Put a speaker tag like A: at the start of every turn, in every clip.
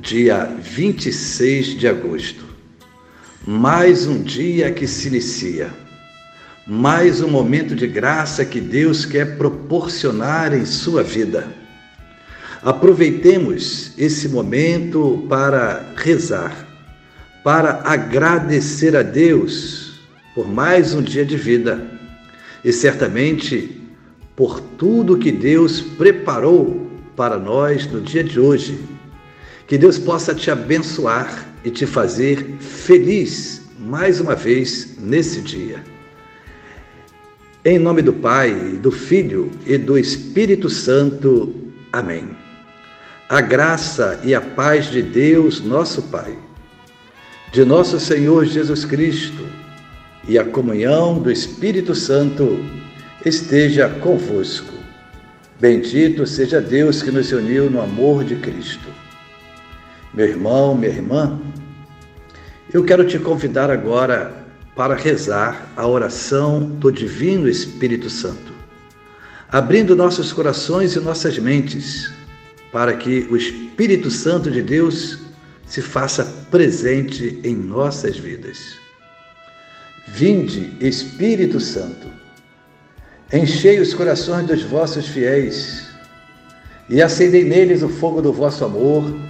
A: dia 26 de agosto. Mais um dia que se inicia. Mais um momento de graça que Deus quer proporcionar em sua vida. Aproveitemos esse momento para rezar, para agradecer a Deus por mais um dia de vida e certamente por tudo que Deus preparou para nós no dia de hoje que Deus possa te abençoar e te fazer feliz mais uma vez nesse dia. Em nome do Pai, do Filho e do Espírito Santo. Amém. A graça e a paz de Deus, nosso Pai, de nosso Senhor Jesus Cristo e a comunhão do Espírito Santo esteja convosco. Bendito seja Deus que nos uniu no amor de Cristo. Meu irmão, minha irmã, eu quero te convidar agora para rezar a oração do Divino Espírito Santo, abrindo nossos corações e nossas mentes para que o Espírito Santo de Deus se faça presente em nossas vidas. Vinde, Espírito Santo, enchei os corações dos vossos fiéis e acendei neles o fogo do vosso amor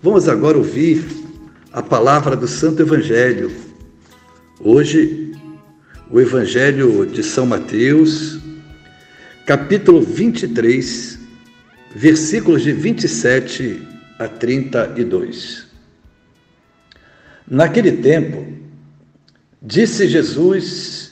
A: Vamos agora ouvir a palavra do Santo Evangelho. Hoje, o Evangelho de São Mateus, capítulo 23, versículos de 27 a 32. Naquele tempo, disse Jesus: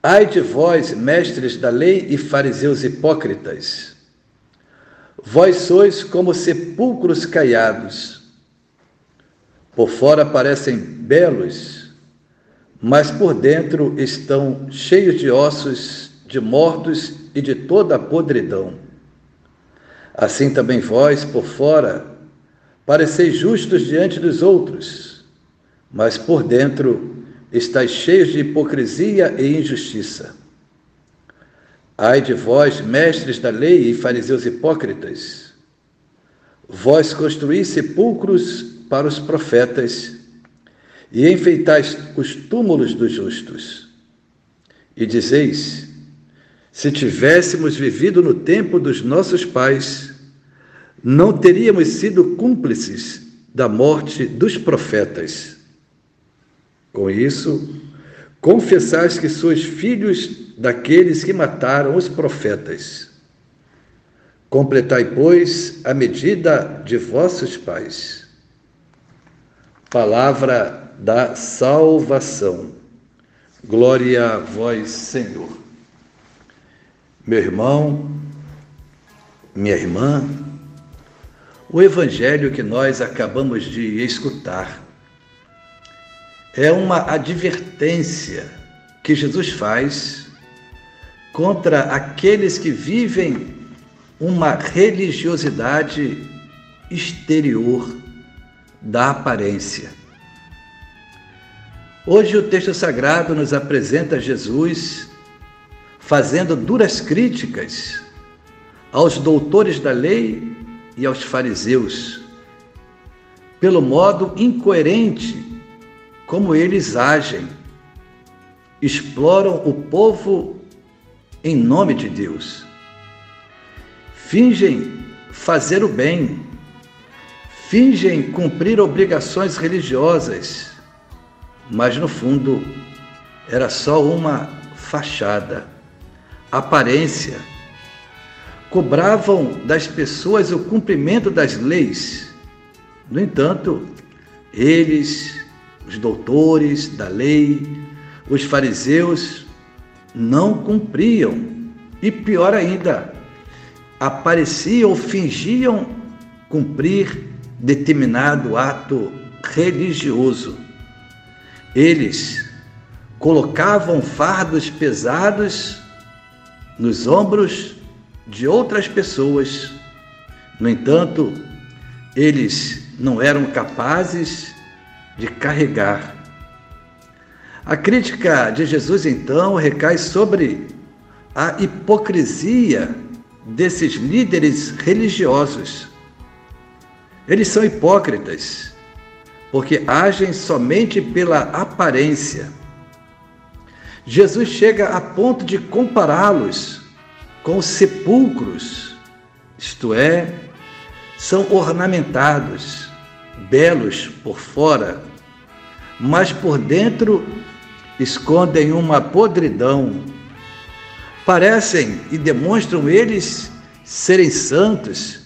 A: Ai de vós, mestres da lei e fariseus hipócritas, Vós sois como sepulcros caiados. Por fora parecem belos, mas por dentro estão cheios de ossos, de mortos e de toda a podridão. Assim também vós, por fora, pareceis justos diante dos outros, mas por dentro estáis cheios de hipocrisia e injustiça. Ai de vós, mestres da lei e fariseus hipócritas, vós construís sepulcros para os profetas e enfeitais os túmulos dos justos. E dizeis: se tivéssemos vivido no tempo dos nossos pais, não teríamos sido cúmplices da morte dos profetas. Com isso, confessais que sois filhos daqueles que mataram os profetas. Completai, pois, a medida de vossos pais. Palavra da salvação. Glória a vós, Senhor. Meu irmão, minha irmã, o evangelho que nós acabamos de escutar é uma advertência que Jesus faz contra aqueles que vivem uma religiosidade exterior da aparência. Hoje o texto sagrado nos apresenta Jesus fazendo duras críticas aos doutores da lei e aos fariseus, pelo modo incoerente como eles agem, exploram o povo em nome de Deus. Fingem fazer o bem, fingem cumprir obrigações religiosas, mas no fundo era só uma fachada, aparência. Cobravam das pessoas o cumprimento das leis. No entanto, eles, os doutores da lei, os fariseus, não cumpriam. E pior ainda, apareciam ou fingiam cumprir determinado ato religioso. Eles colocavam fardos pesados nos ombros de outras pessoas. No entanto, eles não eram capazes de carregar. A crítica de Jesus, então, recai sobre a hipocrisia desses líderes religiosos. Eles são hipócritas, porque agem somente pela aparência. Jesus chega a ponto de compará-los com os sepulcros, isto é, são ornamentados, belos por fora, mas por dentro escondem uma podridão parecem e demonstram eles serem santos,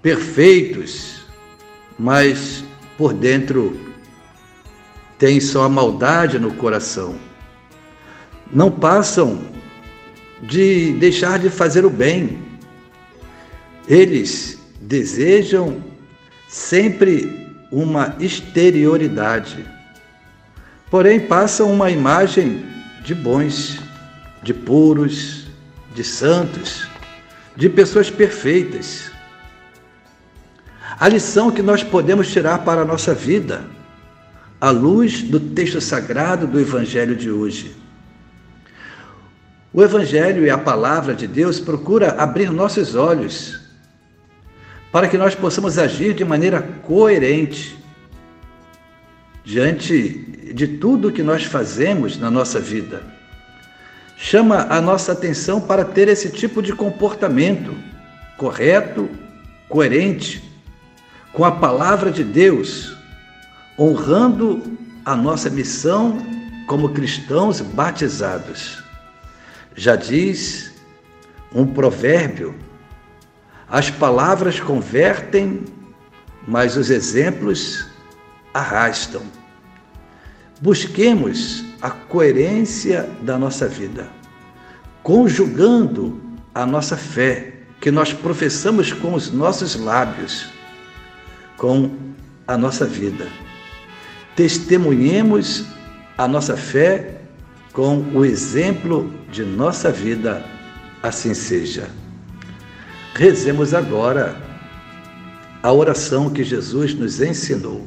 A: perfeitos, mas por dentro tem só a maldade no coração. Não passam de deixar de fazer o bem. Eles desejam sempre uma exterioridade, porém passam uma imagem de bons de puros, de santos, de pessoas perfeitas. A lição que nós podemos tirar para a nossa vida, à luz do texto sagrado do Evangelho de hoje. O Evangelho e a palavra de Deus procura abrir nossos olhos para que nós possamos agir de maneira coerente diante de tudo que nós fazemos na nossa vida chama a nossa atenção para ter esse tipo de comportamento correto, coerente com a palavra de Deus, honrando a nossa missão como cristãos batizados. Já diz um provérbio: as palavras convertem, mas os exemplos arrastam. Busquemos a coerência da nossa vida, conjugando a nossa fé, que nós professamos com os nossos lábios, com a nossa vida. Testemunhemos a nossa fé com o exemplo de nossa vida, assim seja. Rezemos agora a oração que Jesus nos ensinou.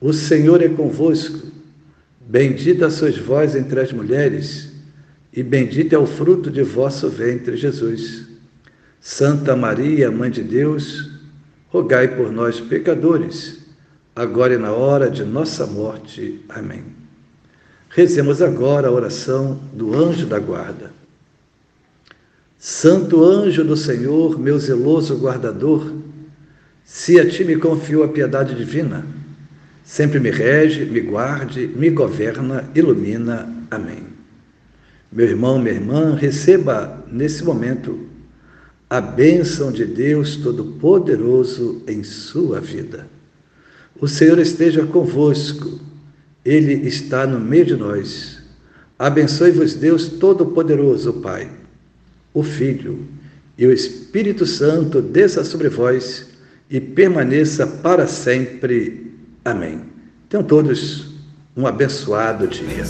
A: o Senhor é convosco. Bendita sois vós entre as mulheres, e bendito é o fruto de vosso ventre, Jesus. Santa Maria, Mãe de Deus, rogai por nós, pecadores, agora e na hora de nossa morte. Amém. Rezemos agora a oração do anjo da guarda. Santo anjo do Senhor, meu zeloso guardador, se a ti me confiou a piedade divina, sempre me rege, me guarde, me governa, ilumina. Amém. Meu irmão, minha irmã, receba nesse momento a bênção de Deus Todo-Poderoso em sua vida. O Senhor esteja convosco, Ele está no meio de nós. Abençoe-vos, Deus Todo-Poderoso, Pai, o Filho e o Espírito Santo, desça sobre vós e permaneça para sempre. Amém. Tenham todos um abençoado dia.